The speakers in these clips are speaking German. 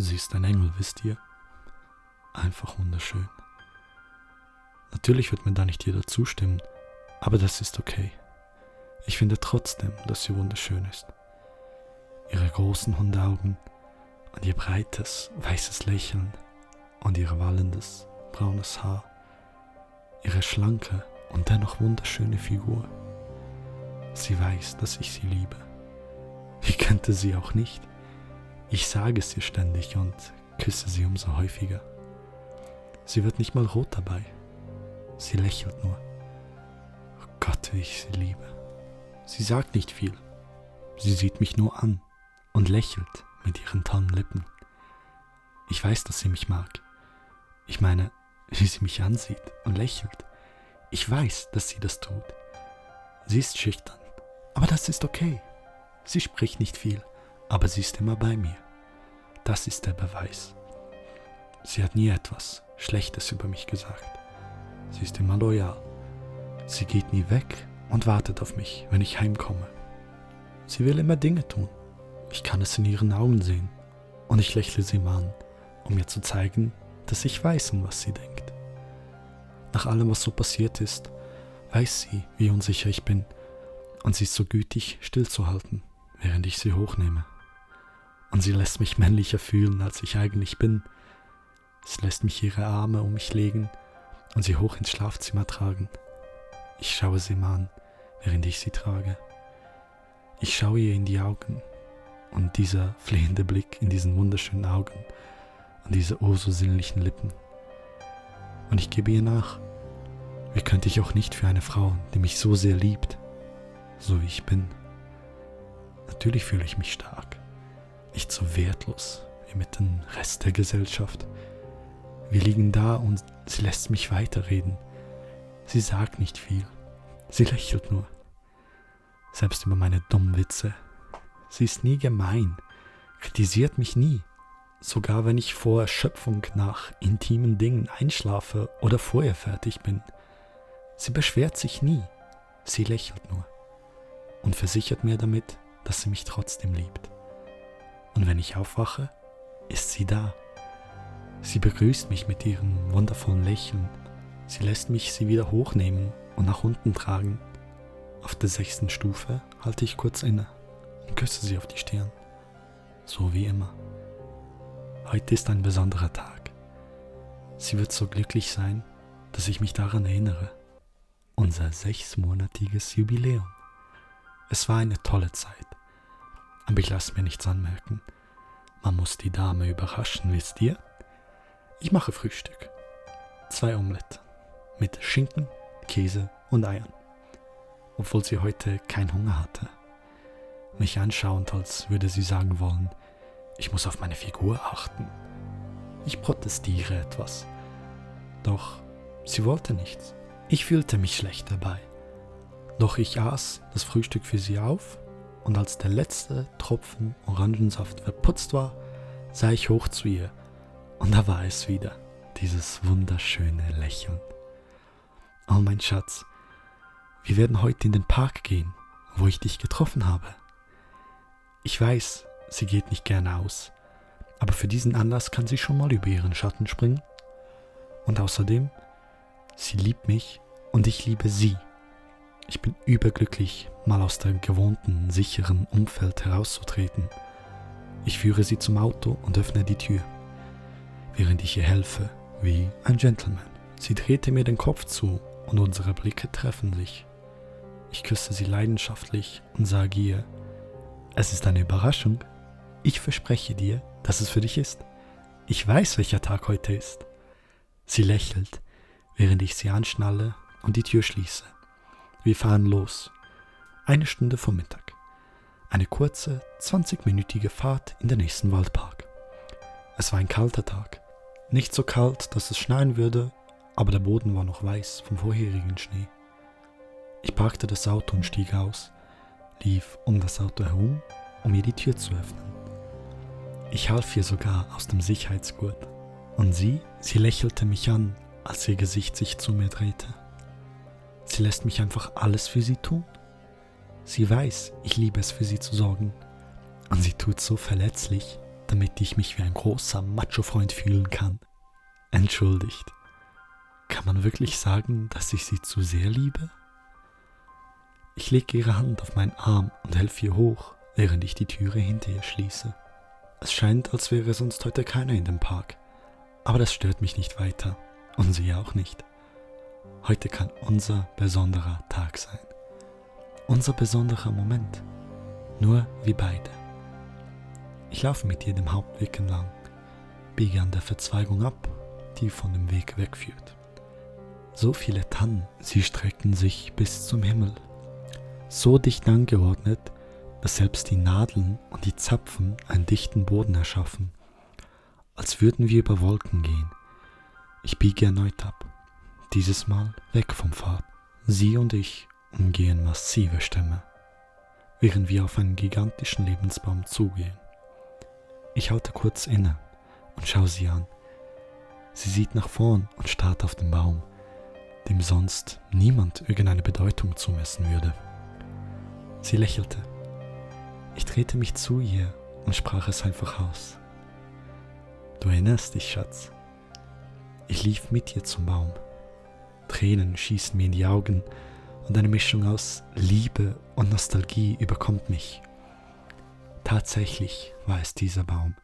Sie ist ein Engel, wisst ihr? Einfach wunderschön. Natürlich wird mir da nicht jeder zustimmen, aber das ist okay. Ich finde trotzdem, dass sie wunderschön ist. Ihre großen Hundeaugen und ihr breites, weißes Lächeln und ihr wallendes, braunes Haar. Ihre schlanke und dennoch wunderschöne Figur. Sie weiß, dass ich sie liebe. Wie könnte sie auch nicht? Ich sage es ihr ständig und küsse sie umso häufiger. Sie wird nicht mal rot dabei. Sie lächelt nur. Oh Gott, wie ich sie liebe. Sie sagt nicht viel. Sie sieht mich nur an und lächelt mit ihren tollen Lippen. Ich weiß, dass sie mich mag. Ich meine, wie sie mich ansieht und lächelt. Ich weiß, dass sie das tut. Sie ist schüchtern, aber das ist okay. Sie spricht nicht viel, aber sie ist immer bei mir. Das ist der Beweis. Sie hat nie etwas Schlechtes über mich gesagt. Sie ist immer loyal. Sie geht nie weg und wartet auf mich, wenn ich heimkomme. Sie will immer Dinge tun. Ich kann es in ihren Augen sehen. Und ich lächle sie mal an, um mir zu zeigen, dass ich weiß, um was sie denkt. Nach allem, was so passiert ist, weiß sie, wie unsicher ich bin, und sie ist so gütig, stillzuhalten, während ich sie hochnehme. Und sie lässt mich männlicher fühlen, als ich eigentlich bin. Sie lässt mich ihre Arme um mich legen und sie hoch ins Schlafzimmer tragen. Ich schaue sie mal an, während ich sie trage. Ich schaue ihr in die Augen und dieser flehende Blick in diesen wunderschönen Augen und diese oh so sinnlichen Lippen. Und ich gebe ihr nach. Wie könnte ich auch nicht für eine Frau, die mich so sehr liebt, so wie ich bin? Natürlich fühle ich mich stark, nicht so wertlos wie mit dem Rest der Gesellschaft. Wir liegen da und sie lässt mich weiterreden. Sie sagt nicht viel, sie lächelt nur. Selbst über meine dummen Witze. Sie ist nie gemein, kritisiert mich nie sogar wenn ich vor Erschöpfung nach intimen Dingen einschlafe oder vorher fertig bin. Sie beschwert sich nie, sie lächelt nur und versichert mir damit, dass sie mich trotzdem liebt. Und wenn ich aufwache, ist sie da. Sie begrüßt mich mit ihrem wundervollen Lächeln. Sie lässt mich sie wieder hochnehmen und nach unten tragen. Auf der sechsten Stufe halte ich kurz inne und küsse sie auf die Stirn. So wie immer. Heute ist ein besonderer Tag. Sie wird so glücklich sein, dass ich mich daran erinnere. Unser sechsmonatiges Jubiläum. Es war eine tolle Zeit. Aber ich lasse mir nichts anmerken. Man muss die Dame überraschen, wisst ihr? Ich mache Frühstück. Zwei Omelette. Mit Schinken, Käse und Eiern. Obwohl sie heute keinen Hunger hatte. Mich anschauend, als würde sie sagen wollen, ich muss auf meine Figur achten. Ich protestiere etwas. Doch sie wollte nichts. Ich fühlte mich schlecht dabei. Doch ich aß das Frühstück für sie auf und als der letzte Tropfen Orangensaft verputzt war, sah ich hoch zu ihr und da war es wieder, dieses wunderschöne Lächeln. Oh mein Schatz, wir werden heute in den Park gehen, wo ich dich getroffen habe. Ich weiß, sie geht nicht gerne aus. Aber für diesen Anlass kann sie schon mal über ihren Schatten springen. Und außerdem, sie liebt mich und ich liebe sie. Ich bin überglücklich, mal aus dem gewohnten, sicheren Umfeld herauszutreten. Ich führe sie zum Auto und öffne die Tür, während ich ihr helfe, wie ein Gentleman. Sie drehte mir den Kopf zu und unsere Blicke treffen sich. Ich küsse sie leidenschaftlich und sage ihr, es ist eine Überraschung, ich verspreche dir, dass es für dich ist. Ich weiß, welcher Tag heute ist. Sie lächelt, während ich sie anschnalle und die Tür schließe. Wir fahren los. Eine Stunde vor Mittag. Eine kurze, 20-minütige Fahrt in den nächsten Waldpark. Es war ein kalter Tag. Nicht so kalt, dass es schneien würde, aber der Boden war noch weiß vom vorherigen Schnee. Ich parkte das Auto und stieg aus, lief um das Auto herum, um ihr die Tür zu öffnen. Ich half ihr sogar aus dem Sicherheitsgurt. Und sie, sie lächelte mich an, als ihr Gesicht sich zu mir drehte. Sie lässt mich einfach alles für sie tun. Sie weiß, ich liebe es für sie zu sorgen. Und sie tut so verletzlich, damit ich mich wie ein großer Macho-Freund fühlen kann. Entschuldigt. Kann man wirklich sagen, dass ich sie zu sehr liebe? Ich lege ihre Hand auf meinen Arm und helfe ihr hoch, während ich die Türe hinter ihr schließe. Es scheint, als wäre sonst heute keiner in dem Park. Aber das stört mich nicht weiter. Und sie auch nicht. Heute kann unser besonderer Tag sein. Unser besonderer Moment. Nur wir beide. Ich laufe mit ihr dem Hauptweg entlang, biege an der Verzweigung ab, die von dem Weg wegführt. So viele Tannen, sie strecken sich bis zum Himmel. So dicht angeordnet, dass selbst die Nadeln und die Zapfen einen dichten Boden erschaffen, als würden wir über Wolken gehen. Ich biege erneut ab, dieses Mal weg vom Pfad. Sie und ich umgehen massive Stämme, während wir auf einen gigantischen Lebensbaum zugehen. Ich halte kurz inne und schaue sie an. Sie sieht nach vorn und starrt auf den Baum, dem sonst niemand irgendeine Bedeutung zumessen würde. Sie lächelte. Ich drehte mich zu ihr und sprach es einfach aus. Du erinnerst dich, Schatz. Ich lief mit ihr zum Baum. Tränen schießen mir in die Augen und eine Mischung aus Liebe und Nostalgie überkommt mich. Tatsächlich war es dieser Baum.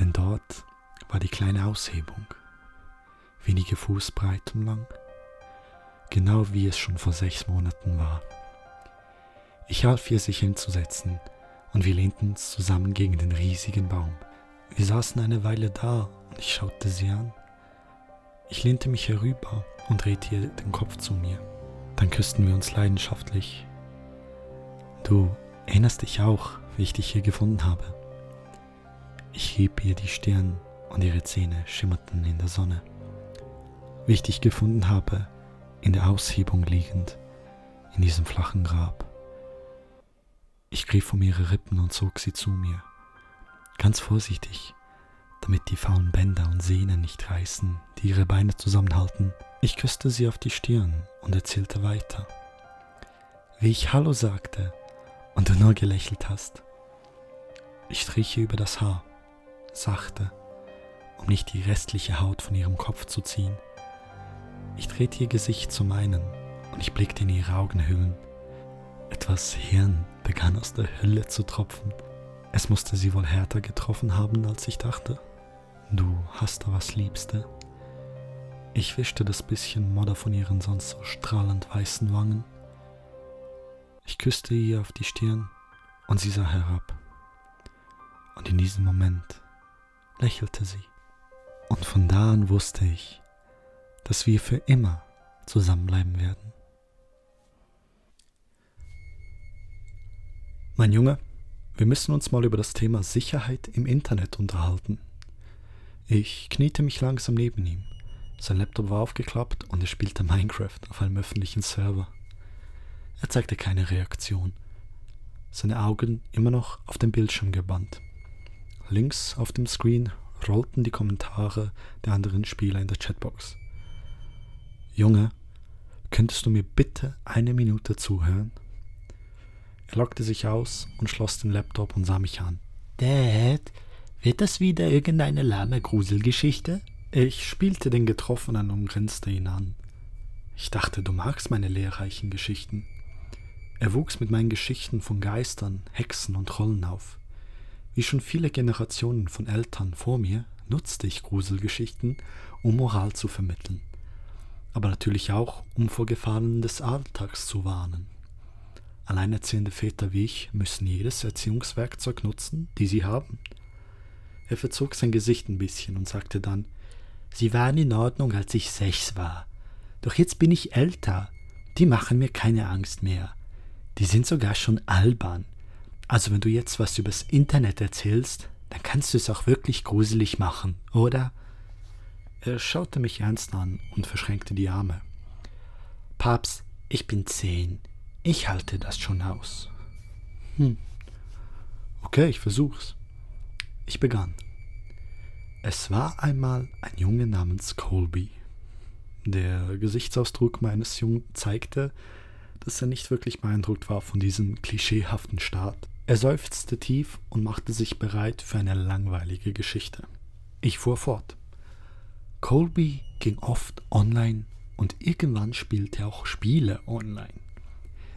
Denn dort war die kleine Aushebung, wenige Fuß breit und lang, genau wie es schon vor sechs Monaten war. Ich half ihr, sich hinzusetzen, und wir lehnten zusammen gegen den riesigen Baum. Wir saßen eine Weile da und ich schaute sie an. Ich lehnte mich herüber und drehte ihr den Kopf zu mir. Dann küssten wir uns leidenschaftlich. Du erinnerst dich auch, wie ich dich hier gefunden habe. Ich hieb ihr die Stirn und ihre Zähne schimmerten in der Sonne. Wie ich dich gefunden habe, in der Aushebung liegend, in diesem flachen Grab. Ich griff um ihre Rippen und zog sie zu mir. Ganz vorsichtig, damit die faulen Bänder und Sehnen nicht reißen, die ihre Beine zusammenhalten. Ich küsste sie auf die Stirn und erzählte weiter. Wie ich Hallo sagte und du nur gelächelt hast. Ich striche über das Haar, sachte, um nicht die restliche Haut von ihrem Kopf zu ziehen. Ich drehte ihr Gesicht zu meinen und ich blickte in ihre Augenhöhlen. Etwas Hirn begann aus der Hölle zu tropfen. Es musste sie wohl härter getroffen haben, als ich dachte. Du hast da was, Liebste. Ich wischte das bisschen Modder von ihren sonst so strahlend weißen Wangen. Ich küsste ihr auf die Stirn und sie sah herab. Und in diesem Moment lächelte sie. Und von da an wusste ich, dass wir für immer zusammenbleiben werden. Mein Junge, wir müssen uns mal über das Thema Sicherheit im Internet unterhalten. Ich kniete mich langsam neben ihm. Sein Laptop war aufgeklappt und er spielte Minecraft auf einem öffentlichen Server. Er zeigte keine Reaktion. Seine Augen immer noch auf den Bildschirm gebannt. Links auf dem Screen rollten die Kommentare der anderen Spieler in der Chatbox. Junge, könntest du mir bitte eine Minute zuhören? Er lockte sich aus und schloss den Laptop und sah mich an. Dad, wird das wieder irgendeine lahme Gruselgeschichte? Ich spielte den Getroffenen und grinste ihn an. Ich dachte, du magst meine lehrreichen Geschichten. Er wuchs mit meinen Geschichten von Geistern, Hexen und Trollen auf. Wie schon viele Generationen von Eltern vor mir nutzte ich Gruselgeschichten, um Moral zu vermitteln, aber natürlich auch, um vor Gefahren des Alltags zu warnen. Alleinerziehende Väter wie ich müssen jedes Erziehungswerkzeug nutzen, die sie haben. Er verzog sein Gesicht ein bisschen und sagte dann Sie waren in Ordnung, als ich sechs war. Doch jetzt bin ich älter. Die machen mir keine Angst mehr. Die sind sogar schon albern. Also wenn du jetzt was übers Internet erzählst, dann kannst du es auch wirklich gruselig machen, oder? Er schaute mich ernst an und verschränkte die Arme. Paps, ich bin zehn. Ich halte das schon aus. Hm. Okay, ich versuch's. Ich begann. Es war einmal ein Junge namens Colby. Der Gesichtsausdruck meines Jungen zeigte, dass er nicht wirklich beeindruckt war von diesem klischeehaften Staat. Er seufzte tief und machte sich bereit für eine langweilige Geschichte. Ich fuhr fort. Colby ging oft online und irgendwann spielte er auch Spiele online.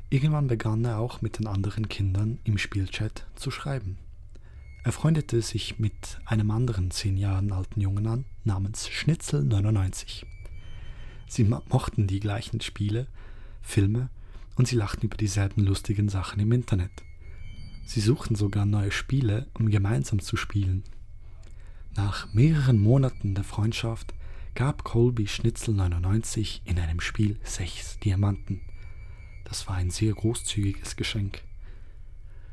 Irgendwann begann er auch mit den anderen Kindern im Spielchat zu schreiben. Er freundete sich mit einem anderen zehn Jahre alten Jungen an, namens Schnitzel99. Sie mochten die gleichen Spiele, Filme und sie lachten über dieselben lustigen Sachen im Internet. Sie suchten sogar neue Spiele, um gemeinsam zu spielen. Nach mehreren Monaten der Freundschaft gab Colby Schnitzel 99 in einem Spiel sechs Diamanten. Das war ein sehr großzügiges Geschenk.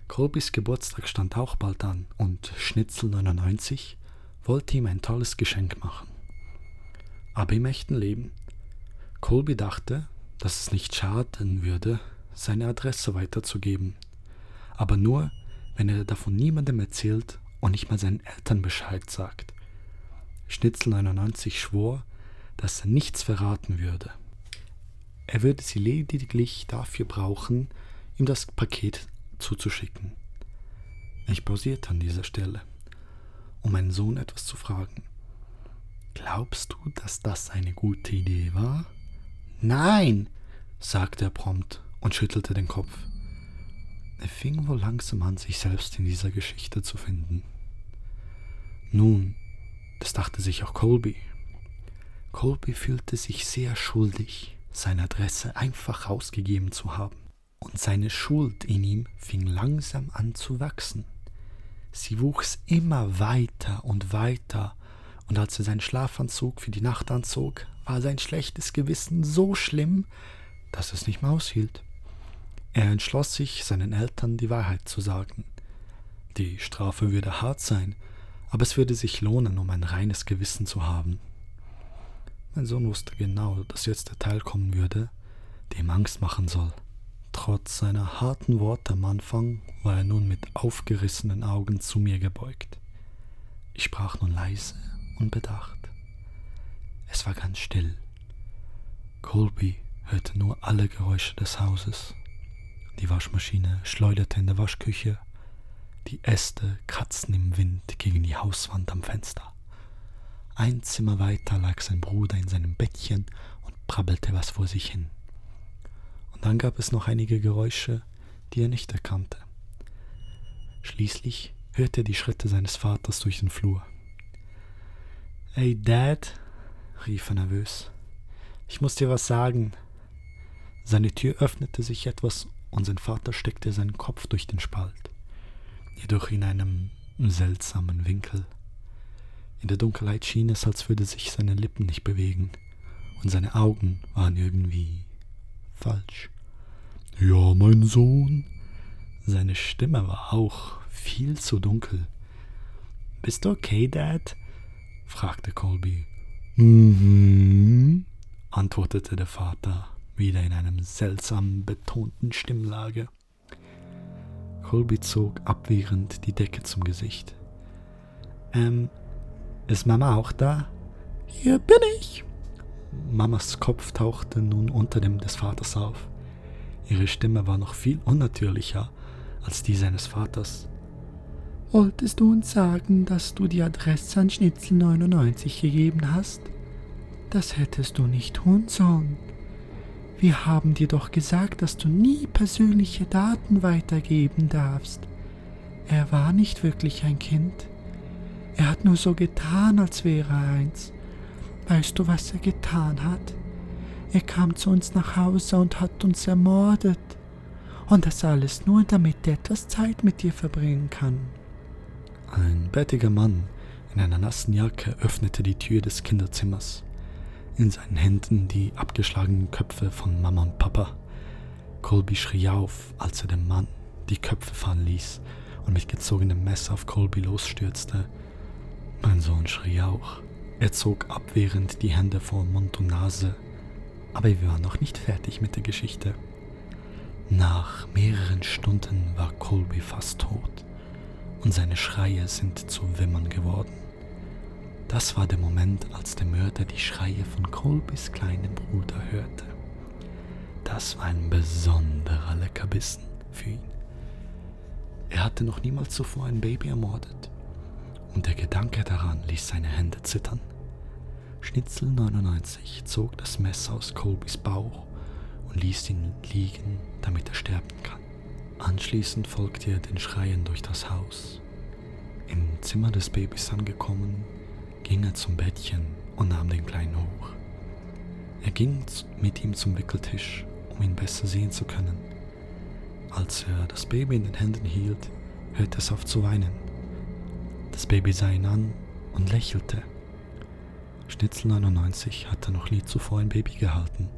Colbys Geburtstag stand auch bald an und Schnitzel 99 wollte ihm ein tolles Geschenk machen. Aber im echten Leben, Colby dachte, dass es nicht schaden würde, seine Adresse weiterzugeben. Aber nur, wenn er davon niemandem erzählt und nicht mal seinen Eltern Bescheid sagt. Schnitzel 99 schwor, dass er nichts verraten würde. Er würde sie lediglich dafür brauchen, ihm das Paket zuzuschicken. Ich pausierte an dieser Stelle, um meinen Sohn etwas zu fragen. Glaubst du, dass das eine gute Idee war? Nein, sagte er prompt und schüttelte den Kopf. Er fing wohl langsam an, sich selbst in dieser Geschichte zu finden. Nun, das dachte sich auch Colby. Colby fühlte sich sehr schuldig, seine Adresse einfach ausgegeben zu haben und seine Schuld in ihm fing langsam an zu wachsen. Sie wuchs immer weiter und weiter, und als er seinen Schlafanzug für die Nacht anzog, war sein schlechtes Gewissen so schlimm, dass es nicht mehr aushielt. Er entschloss sich, seinen Eltern die Wahrheit zu sagen. Die Strafe würde hart sein, aber es würde sich lohnen, um ein reines Gewissen zu haben. Mein Sohn wusste genau, dass jetzt der Teil kommen würde, der ihm Angst machen soll. Trotz seiner harten Worte am Anfang war er nun mit aufgerissenen Augen zu mir gebeugt. Ich sprach nun leise und bedacht. Es war ganz still. Colby hörte nur alle Geräusche des Hauses. Die Waschmaschine schleuderte in der Waschküche, die Äste kratzten im Wind gegen die Hauswand am Fenster. Ein Zimmer weiter lag sein Bruder in seinem Bettchen und brabbelte was vor sich hin. Und dann gab es noch einige Geräusche, die er nicht erkannte. Schließlich hörte er die Schritte seines Vaters durch den Flur. Hey Dad, rief er nervös, ich muss dir was sagen. Seine Tür öffnete sich etwas und sein Vater steckte seinen Kopf durch den Spalt, jedoch in einem seltsamen Winkel. In der Dunkelheit schien es, als würde sich seine Lippen nicht bewegen, und seine Augen waren irgendwie falsch. Ja, mein Sohn. Seine Stimme war auch viel zu dunkel. Bist du okay, Dad? fragte Colby. Mhm, antwortete der Vater, wieder in einem seltsam betonten Stimmlage. Colby zog abwehrend die Decke zum Gesicht. Ähm, ist Mama auch da? Hier bin ich, Mamas Kopf tauchte nun unter dem des Vaters auf. Ihre Stimme war noch viel unnatürlicher als die seines Vaters. Wolltest du uns sagen, dass du die Adresse an Schnitzel 99 gegeben hast? Das hättest du nicht tun sollen. Wir haben dir doch gesagt, dass du nie persönliche Daten weitergeben darfst. Er war nicht wirklich ein Kind. Er hat nur so getan, als wäre er eins. Weißt du, was er getan hat? Er kam zu uns nach Hause und hat uns ermordet. Und das alles nur, damit er etwas Zeit mit dir verbringen kann. Ein bärtiger Mann in einer nassen Jacke öffnete die Tür des Kinderzimmers. In seinen Händen die abgeschlagenen Köpfe von Mama und Papa. Colby schrie auf, als er dem Mann die Köpfe fallen ließ und mit gezogenem Messer auf Colby losstürzte. Mein Sohn schrie auch. Er zog abwehrend die Hände vor Mund und Nase, aber wir waren noch nicht fertig mit der Geschichte. Nach mehreren Stunden war Colby fast tot und seine Schreie sind zu Wimmern geworden. Das war der Moment, als der Mörder die Schreie von Colbys kleinem Bruder hörte. Das war ein besonderer Leckerbissen für ihn. Er hatte noch niemals zuvor ein Baby ermordet. Und der Gedanke daran ließ seine Hände zittern. Schnitzel 99 zog das Messer aus Colbys Bauch und ließ ihn liegen, damit er sterben kann. Anschließend folgte er den Schreien durch das Haus. Im Zimmer des Babys angekommen, ging er zum Bettchen und nahm den Kleinen hoch. Er ging mit ihm zum Wickeltisch, um ihn besser sehen zu können. Als er das Baby in den Händen hielt, hörte es auf zu weinen. Das Baby sah ihn an und lächelte. Schnitzel 99 hatte noch nie zuvor ein Baby gehalten,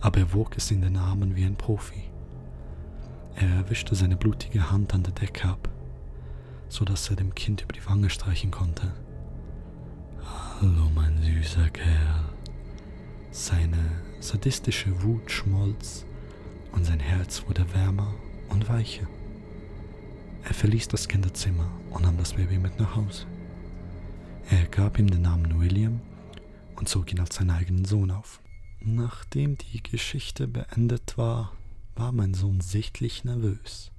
aber er wog es in den Armen wie ein Profi. Er wischte seine blutige Hand an der Decke ab, so dass er dem Kind über die Wange streichen konnte. Hallo, mein süßer Kerl. Seine sadistische Wut schmolz und sein Herz wurde wärmer und weicher. Er verließ das Kinderzimmer und nahm das Baby mit nach Hause. Er gab ihm den Namen William und zog ihn als seinen eigenen Sohn auf. Nachdem die Geschichte beendet war, war mein Sohn sichtlich nervös.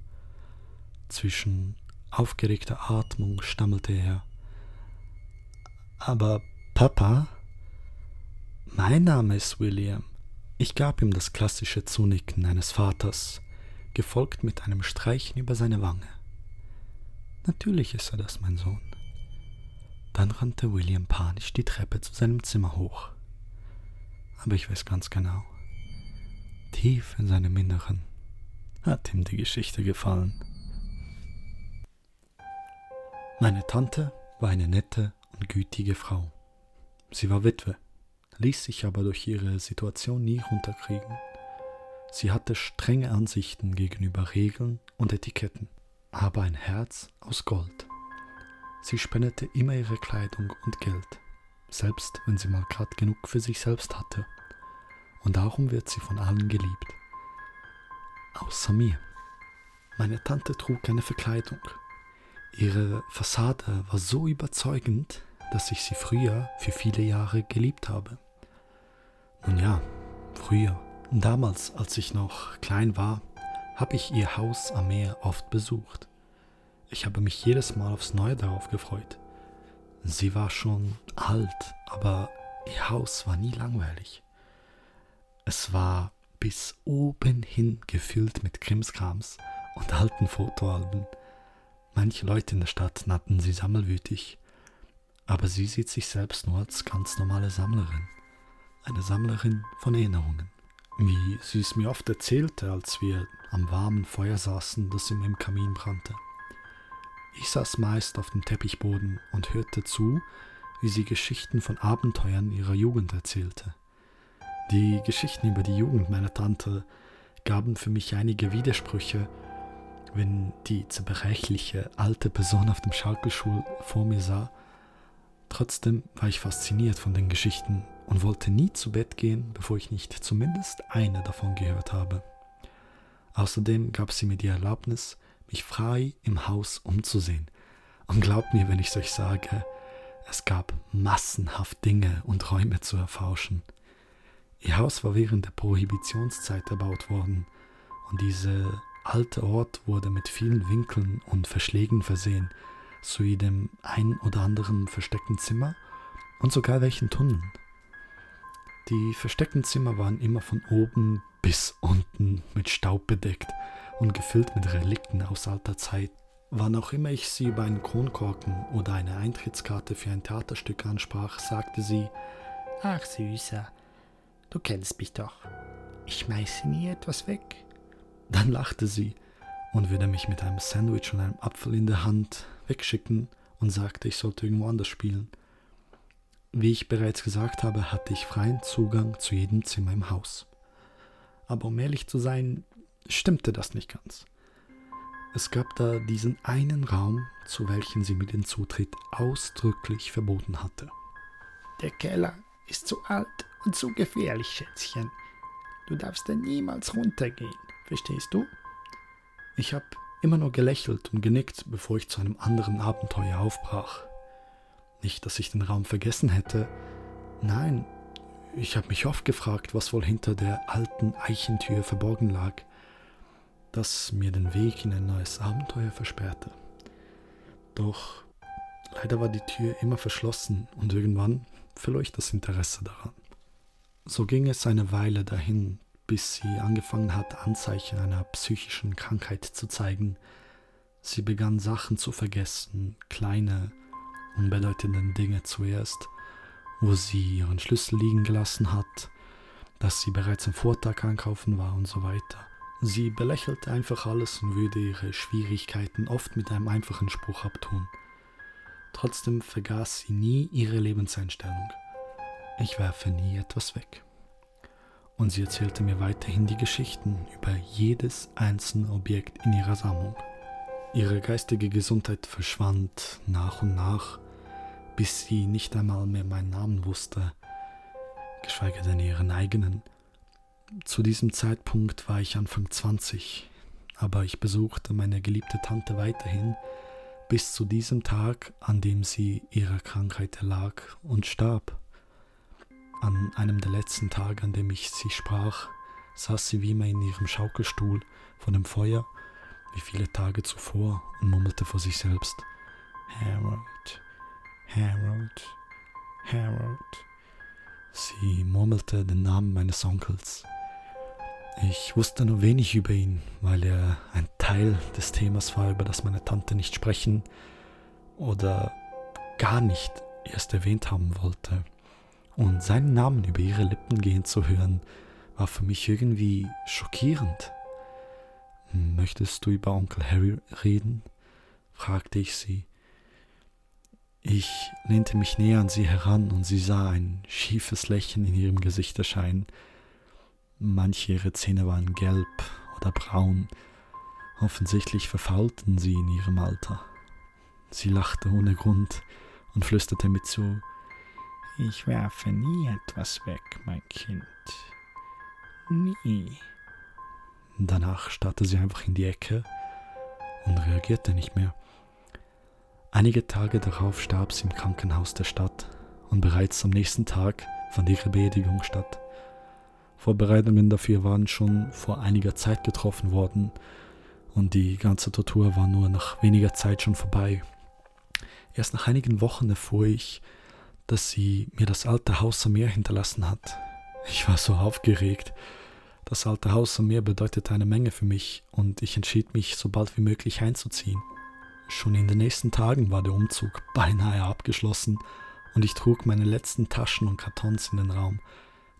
Zwischen aufgeregter Atmung stammelte er. Aber Papa? Mein Name ist William. Ich gab ihm das klassische Zunicken eines Vaters, gefolgt mit einem Streichen über seine Wange. Natürlich ist er das, mein Sohn. Dann rannte William panisch die Treppe zu seinem Zimmer hoch. Aber ich weiß ganz genau, tief in seinem Inneren hat ihm die Geschichte gefallen. Meine Tante war eine nette und gütige Frau. Sie war Witwe, ließ sich aber durch ihre Situation nie runterkriegen. Sie hatte strenge Ansichten gegenüber Regeln und Etiketten, aber ein Herz aus Gold. Sie spendete immer ihre Kleidung und Geld, selbst wenn sie mal grad genug für sich selbst hatte. Und darum wird sie von allen geliebt. Außer mir. Meine Tante trug keine Verkleidung. Ihre Fassade war so überzeugend, dass ich sie früher für viele Jahre geliebt habe. Nun ja, früher, damals, als ich noch klein war, habe ich ihr Haus am Meer oft besucht. Ich habe mich jedes Mal aufs Neue darauf gefreut. Sie war schon alt, aber ihr Haus war nie langweilig. Es war bis oben hin gefüllt mit Krimskrams und alten Fotoalben. Manche Leute in der Stadt nannten sie sammelwütig, aber sie sieht sich selbst nur als ganz normale Sammlerin. Eine Sammlerin von Erinnerungen. Wie sie es mir oft erzählte, als wir am warmen Feuer saßen, das immer im Kamin brannte. Ich saß meist auf dem Teppichboden und hörte zu, wie sie Geschichten von Abenteuern ihrer Jugend erzählte. Die Geschichten über die Jugend meiner Tante gaben für mich einige Widersprüche, wenn die zerbrechliche alte Person auf dem Schaukelstuhl vor mir sah. Trotzdem war ich fasziniert von den Geschichten und wollte nie zu Bett gehen, bevor ich nicht zumindest eine davon gehört habe. Außerdem gab sie mir die Erlaubnis, mich frei im Haus umzusehen. Und glaubt mir, wenn ich euch sage, es gab massenhaft Dinge und Räume zu erforschen. Ihr Haus war während der Prohibitionszeit erbaut worden und dieser alte Ort wurde mit vielen Winkeln und Verschlägen versehen, sowie dem ein oder anderen versteckten Zimmer und sogar welchen Tunneln. Die versteckten Zimmer waren immer von oben bis unten mit Staub bedeckt und gefüllt mit Relikten aus alter Zeit. Wann auch immer ich sie über einen Kronkorken oder eine Eintrittskarte für ein Theaterstück ansprach, sagte sie, Ach Süßer, du kennst mich doch. Ich schmeiße nie etwas weg. Dann lachte sie und würde mich mit einem Sandwich und einem Apfel in der Hand wegschicken und sagte, ich sollte irgendwo anders spielen. Wie ich bereits gesagt habe, hatte ich freien Zugang zu jedem Zimmer im Haus. Aber um ehrlich zu sein, stimmte das nicht ganz. Es gab da diesen einen Raum, zu welchem sie mir den Zutritt ausdrücklich verboten hatte. Der Keller ist zu alt und zu gefährlich, Schätzchen. Du darfst da niemals runtergehen, verstehst du? Ich habe immer nur gelächelt und genickt, bevor ich zu einem anderen Abenteuer aufbrach. Nicht, dass ich den Raum vergessen hätte. Nein, ich habe mich oft gefragt, was wohl hinter der alten Eichentür verborgen lag. das mir den Weg in ein neues Abenteuer versperrte. Doch leider war die Tür immer verschlossen und irgendwann verlor ich das Interesse daran. So ging es eine Weile dahin, bis sie angefangen hat, Anzeichen einer psychischen Krankheit zu zeigen. Sie begann Sachen zu vergessen, kleine, unbedeutende Dinge zuerst, wo sie ihren Schlüssel liegen gelassen hat, dass sie bereits am Vortag einkaufen war und so weiter. Sie belächelte einfach alles und würde ihre Schwierigkeiten oft mit einem einfachen Spruch abtun. Trotzdem vergaß sie nie ihre Lebenseinstellung. Ich werfe nie etwas weg. Und sie erzählte mir weiterhin die Geschichten über jedes einzelne Objekt in ihrer Sammlung. Ihre geistige Gesundheit verschwand nach und nach, bis sie nicht einmal mehr meinen Namen wusste, geschweige denn ihren eigenen. Zu diesem Zeitpunkt war ich Anfang 20, aber ich besuchte meine geliebte Tante weiterhin bis zu diesem Tag, an dem sie ihrer Krankheit erlag und starb. An einem der letzten Tage, an dem ich sie sprach, saß sie wie immer in ihrem Schaukelstuhl vor dem Feuer, wie viele Tage zuvor, und murmelte vor sich selbst Harold, Harold, Harold. Sie murmelte den Namen meines Onkels. Ich wusste nur wenig über ihn, weil er ein Teil des Themas war, über das meine Tante nicht sprechen oder gar nicht erst erwähnt haben wollte. Und seinen Namen über ihre Lippen gehen zu hören, war für mich irgendwie schockierend. Möchtest du über Onkel Harry reden? fragte ich sie. Ich lehnte mich näher an sie heran und sie sah ein schiefes Lächeln in ihrem Gesicht erscheinen. Manche ihrer Zähne waren gelb oder braun. Offensichtlich verfaulten sie in ihrem Alter. Sie lachte ohne Grund und flüsterte mir zu, ich werfe nie etwas weg, mein Kind. Nie. Danach starrte sie einfach in die Ecke und reagierte nicht mehr. Einige Tage darauf starb sie im Krankenhaus der Stadt und bereits am nächsten Tag fand ihre Beerdigung statt. Vorbereitungen dafür waren schon vor einiger Zeit getroffen worden und die ganze Tortur war nur nach weniger Zeit schon vorbei. Erst nach einigen Wochen erfuhr ich, dass sie mir das alte Haus am Meer hinterlassen hat. Ich war so aufgeregt. Das alte Haus am Meer bedeutete eine Menge für mich und ich entschied mich, so bald wie möglich einzuziehen. Schon in den nächsten Tagen war der Umzug beinahe abgeschlossen und ich trug meine letzten Taschen und Kartons in den Raum,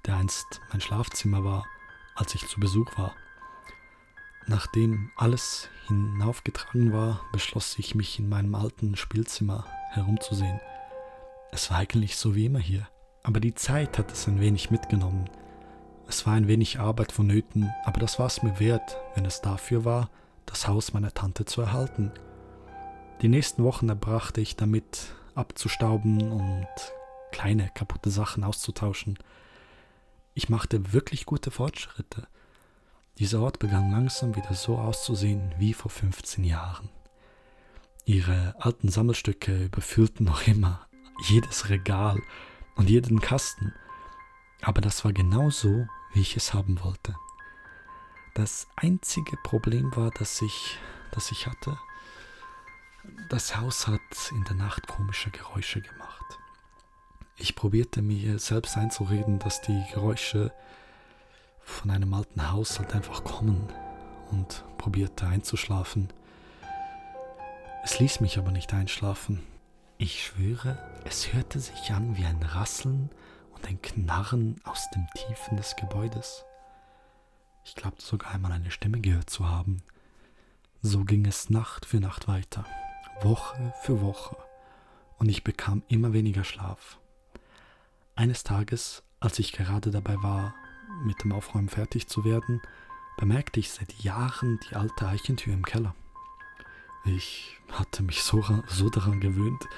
der einst mein Schlafzimmer war, als ich zu Besuch war. Nachdem alles hinaufgetragen war, beschloss ich mich in meinem alten Spielzimmer herumzusehen. Es war eigentlich so wie immer hier, aber die Zeit hat es ein wenig mitgenommen. Es war ein wenig Arbeit vonnöten, aber das war es mir wert, wenn es dafür war, das Haus meiner Tante zu erhalten. Die nächsten Wochen erbrachte ich damit, abzustauben und kleine kaputte Sachen auszutauschen. Ich machte wirklich gute Fortschritte. Dieser Ort begann langsam wieder so auszusehen wie vor 15 Jahren. Ihre alten Sammelstücke überfüllten noch immer jedes Regal und jeden Kasten, aber das war genau so, wie ich es haben wollte. Das einzige Problem war, dass ich, das ich hatte, das Haus hat in der Nacht komische Geräusche gemacht. Ich probierte mir selbst einzureden, dass die Geräusche von einem alten Haus halt einfach kommen und probierte einzuschlafen. Es ließ mich aber nicht einschlafen. Ich schwöre, es hörte sich an wie ein Rasseln und ein Knarren aus den Tiefen des Gebäudes. Ich glaubte sogar einmal eine Stimme gehört zu haben. So ging es Nacht für Nacht weiter. Woche für Woche, und ich bekam immer weniger Schlaf. Eines Tages, als ich gerade dabei war, mit dem Aufräumen fertig zu werden, bemerkte ich seit Jahren die alte Eichentür im Keller. Ich hatte mich so, so daran gewöhnt,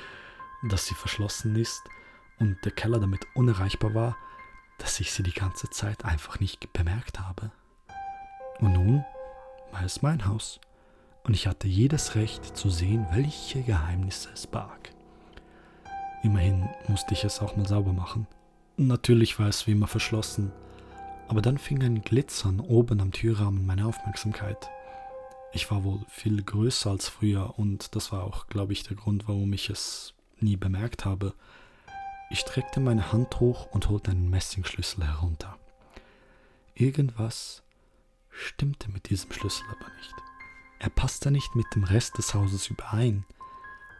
dass sie verschlossen ist und der Keller damit unerreichbar war, dass ich sie die ganze Zeit einfach nicht bemerkt habe. Und nun war es mein Haus und ich hatte jedes Recht zu sehen, welche Geheimnisse es barg. Immerhin musste ich es auch mal sauber machen. Natürlich war es wie immer verschlossen, aber dann fing ein Glitzern oben am Türrahmen meine Aufmerksamkeit. Ich war wohl viel größer als früher und das war auch, glaube ich, der Grund, warum ich es nie bemerkt habe. Ich streckte meine Hand hoch und holte einen Messingschlüssel herunter. Irgendwas stimmte mit diesem Schlüssel aber nicht. Er passte nicht mit dem Rest des Hauses überein.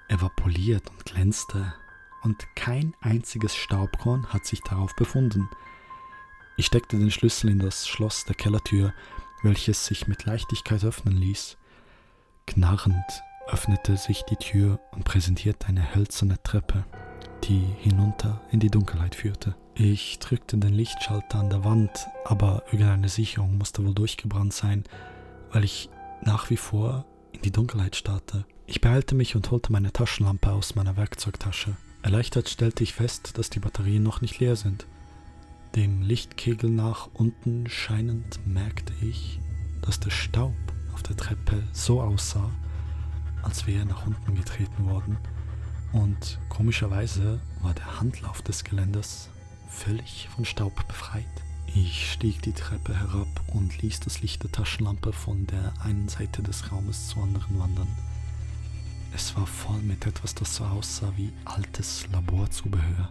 Er war poliert und glänzte, und kein einziges Staubkorn hat sich darauf befunden. Ich steckte den Schlüssel in das Schloss der Kellertür, welches sich mit Leichtigkeit öffnen ließ. Knarrend öffnete sich die Tür und präsentierte eine hölzerne Treppe, die hinunter in die Dunkelheit führte. Ich drückte den Lichtschalter an der Wand, aber irgendeine Sicherung musste wohl durchgebrannt sein, weil ich nach wie vor in die Dunkelheit starrte. Ich beeilte mich und holte meine Taschenlampe aus meiner Werkzeugtasche. Erleichtert stellte ich fest, dass die Batterien noch nicht leer sind. Dem Lichtkegel nach unten scheinend merkte ich, dass der Staub auf der Treppe so aussah, als wäre er nach unten getreten worden. Und komischerweise war der Handlauf des Geländers völlig von Staub befreit. Ich stieg die Treppe herab und ließ das Licht der Taschenlampe von der einen Seite des Raumes zur anderen wandern. Es war voll mit etwas, das so aussah wie altes Laborzubehör.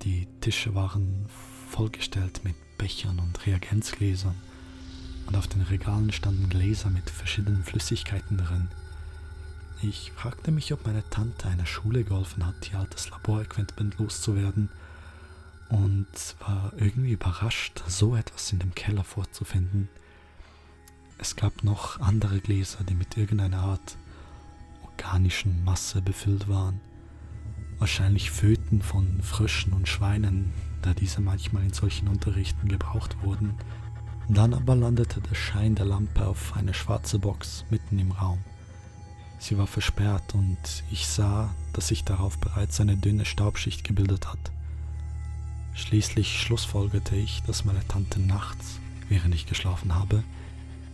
Die Tische waren vollgestellt mit Bechern und Reagenzgläsern und auf den Regalen standen Gläser mit verschiedenen Flüssigkeiten drin. Ich fragte mich, ob meine Tante einer Schule geholfen hat, ihr altes Laborequipment loszuwerden und war irgendwie überrascht, so etwas in dem Keller vorzufinden. Es gab noch andere Gläser, die mit irgendeiner Art organischen Masse befüllt waren wahrscheinlich Föten von Fröschen und Schweinen, da diese manchmal in solchen Unterrichten gebraucht wurden. Dann aber landete der Schein der Lampe auf eine schwarze Box mitten im Raum. Sie war versperrt und ich sah, dass sich darauf bereits eine dünne Staubschicht gebildet hat. Schließlich schlussfolgerte ich, dass meine Tante nachts, während ich geschlafen habe,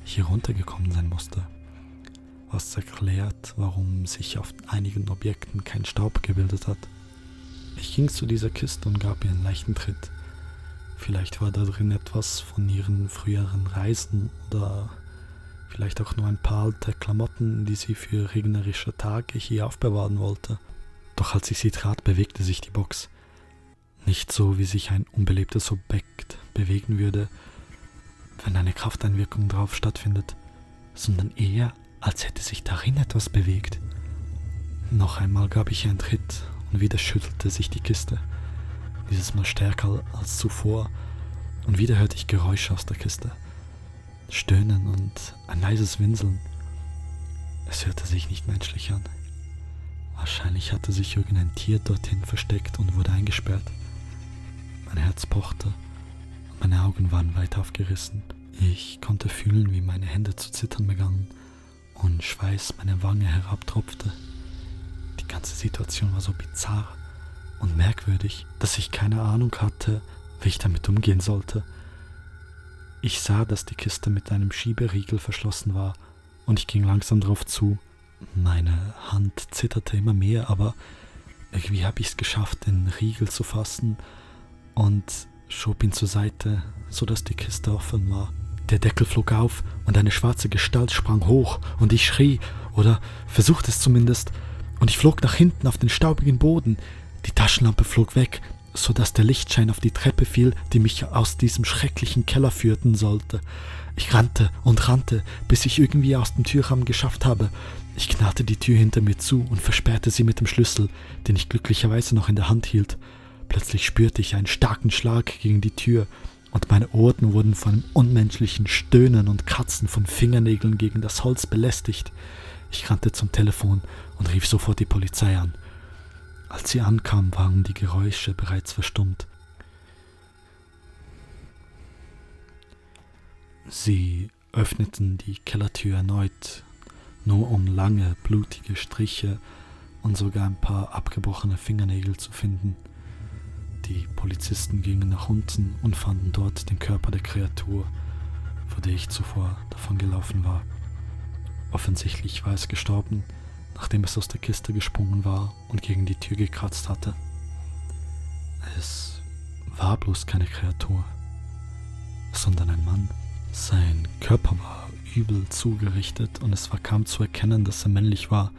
hier runtergekommen sein musste was erklärt, warum sich auf einigen Objekten kein Staub gebildet hat. Ich ging zu dieser Kiste und gab ihr einen leichten Tritt. Vielleicht war da drin etwas von ihren früheren Reisen oder vielleicht auch nur ein paar alte Klamotten, die sie für regnerische Tage hier aufbewahren wollte. Doch als ich sie trat, bewegte sich die Box. Nicht so, wie sich ein unbelebtes Objekt bewegen würde, wenn eine Krafteinwirkung drauf stattfindet, sondern eher als hätte sich darin etwas bewegt. Noch einmal gab ich einen Tritt und wieder schüttelte sich die Kiste, dieses Mal stärker als zuvor, und wieder hörte ich Geräusche aus der Kiste. Stöhnen und ein leises Winseln. Es hörte sich nicht menschlich an. Wahrscheinlich hatte sich irgendein Tier dorthin versteckt und wurde eingesperrt. Mein Herz pochte und meine Augen waren weit aufgerissen. Ich konnte fühlen, wie meine Hände zu zittern begannen und Schweiß meine Wange herabtropfte. Die ganze Situation war so bizarr und merkwürdig, dass ich keine Ahnung hatte, wie ich damit umgehen sollte. Ich sah, dass die Kiste mit einem Schieberiegel verschlossen war, und ich ging langsam darauf zu. Meine Hand zitterte immer mehr, aber irgendwie habe ich es geschafft, den Riegel zu fassen und schob ihn zur Seite, sodass die Kiste offen war. Der Deckel flog auf und eine schwarze Gestalt sprang hoch und ich schrie, oder versuchte es zumindest, und ich flog nach hinten auf den staubigen Boden. Die Taschenlampe flog weg, so dass der Lichtschein auf die Treppe fiel, die mich aus diesem schrecklichen Keller führten sollte. Ich rannte und rannte, bis ich irgendwie aus dem Türrahmen geschafft habe. Ich knarrte die Tür hinter mir zu und versperrte sie mit dem Schlüssel, den ich glücklicherweise noch in der Hand hielt. Plötzlich spürte ich einen starken Schlag gegen die Tür und meine Ohren wurden von einem unmenschlichen Stöhnen und Kratzen von Fingernägeln gegen das Holz belästigt. Ich rannte zum Telefon und rief sofort die Polizei an. Als sie ankam, waren die Geräusche bereits verstummt. Sie öffneten die Kellertür erneut, nur um lange, blutige Striche und sogar ein paar abgebrochene Fingernägel zu finden. Die Polizisten gingen nach unten und fanden dort den Körper der Kreatur, vor der ich zuvor davongelaufen war. Offensichtlich war es gestorben, nachdem es aus der Kiste gesprungen war und gegen die Tür gekratzt hatte. Es war bloß keine Kreatur, sondern ein Mann. Sein Körper war übel zugerichtet und es war kaum zu erkennen, dass er männlich war.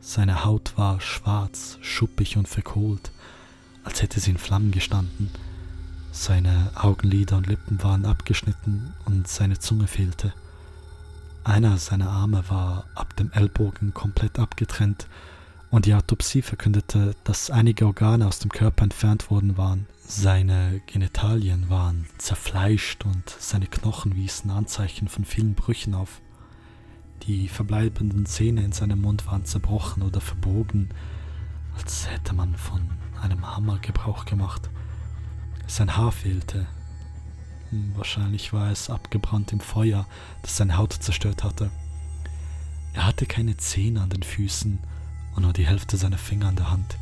Seine Haut war schwarz, schuppig und verkohlt, als hätte sie in Flammen gestanden. Seine Augenlider und Lippen waren abgeschnitten und seine Zunge fehlte. Einer seiner Arme war ab dem Ellbogen komplett abgetrennt und die Autopsie verkündete, dass einige Organe aus dem Körper entfernt worden waren. Seine Genitalien waren zerfleischt und seine Knochen wiesen Anzeichen von vielen Brüchen auf. Die verbleibenden Zähne in seinem Mund waren zerbrochen oder verbogen, als hätte man von einem Hammer Gebrauch gemacht. Sein Haar fehlte. Wahrscheinlich war es abgebrannt im Feuer, das seine Haut zerstört hatte. Er hatte keine Zähne an den Füßen und nur die Hälfte seiner Finger an der Hand.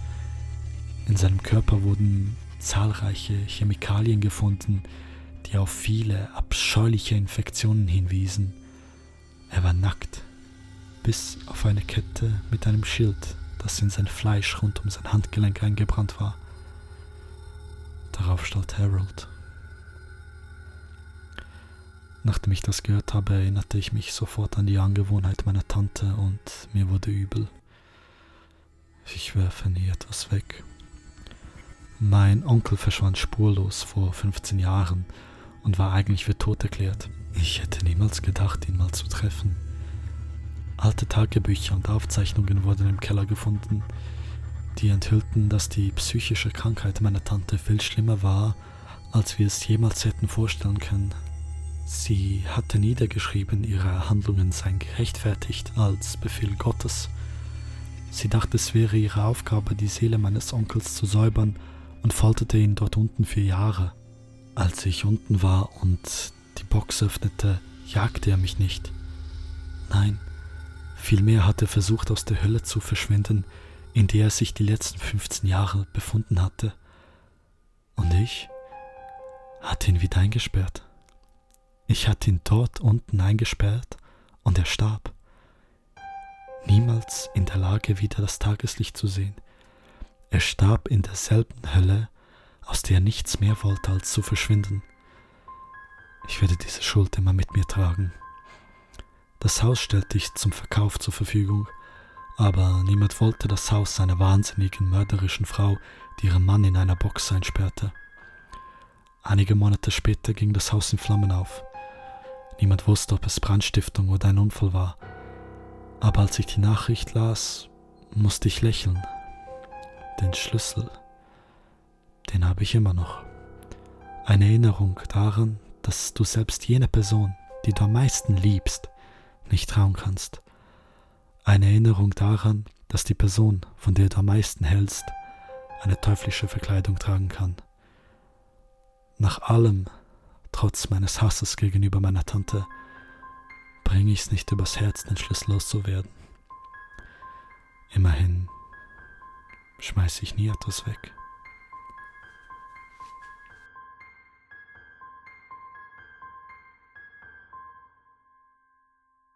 In seinem Körper wurden zahlreiche Chemikalien gefunden, die auf viele abscheuliche Infektionen hinwiesen. Er war nackt, bis auf eine Kette mit einem Schild, das in sein Fleisch rund um sein Handgelenk eingebrannt war. Darauf stand Harold. Nachdem ich das gehört habe, erinnerte ich mich sofort an die Angewohnheit meiner Tante und mir wurde übel. Ich werfe nie etwas weg. Mein Onkel verschwand spurlos vor 15 Jahren und war eigentlich für tot erklärt. Ich hätte niemals gedacht, ihn mal zu treffen. Alte Tagebücher und Aufzeichnungen wurden im Keller gefunden, die enthüllten, dass die psychische Krankheit meiner Tante viel schlimmer war, als wir es jemals hätten vorstellen können. Sie hatte niedergeschrieben, ihre Handlungen seien gerechtfertigt als Befehl Gottes. Sie dachte, es wäre ihre Aufgabe, die Seele meines Onkels zu säubern und folterte ihn dort unten für Jahre. Als ich unten war und die Box öffnete, jagte er mich nicht. Nein, vielmehr hat er versucht, aus der Hölle zu verschwinden, in der er sich die letzten 15 Jahre befunden hatte. Und ich hatte ihn wieder eingesperrt. Ich hatte ihn dort unten eingesperrt und er starb niemals in der Lage, wieder das Tageslicht zu sehen. Er starb in derselben Hölle, aus der er nichts mehr wollte, als zu verschwinden. Ich werde diese Schuld immer mit mir tragen. Das Haus stellte ich zum Verkauf zur Verfügung, aber niemand wollte das Haus einer wahnsinnigen, mörderischen Frau, die ihren Mann in einer Box einsperrte. Einige Monate später ging das Haus in Flammen auf. Niemand wusste, ob es Brandstiftung oder ein Unfall war, aber als ich die Nachricht las, musste ich lächeln. Den Schlüssel, den habe ich immer noch. Eine Erinnerung daran, dass du selbst jene Person, die du am meisten liebst, nicht trauen kannst. Eine Erinnerung daran, dass die Person, von der du am meisten hältst, eine teuflische Verkleidung tragen kann. Nach allem, trotz meines Hasses gegenüber meiner Tante, bringe ich es nicht übers Herz, den Schlüssel loszuwerden. Immerhin schmeiße ich nie etwas weg.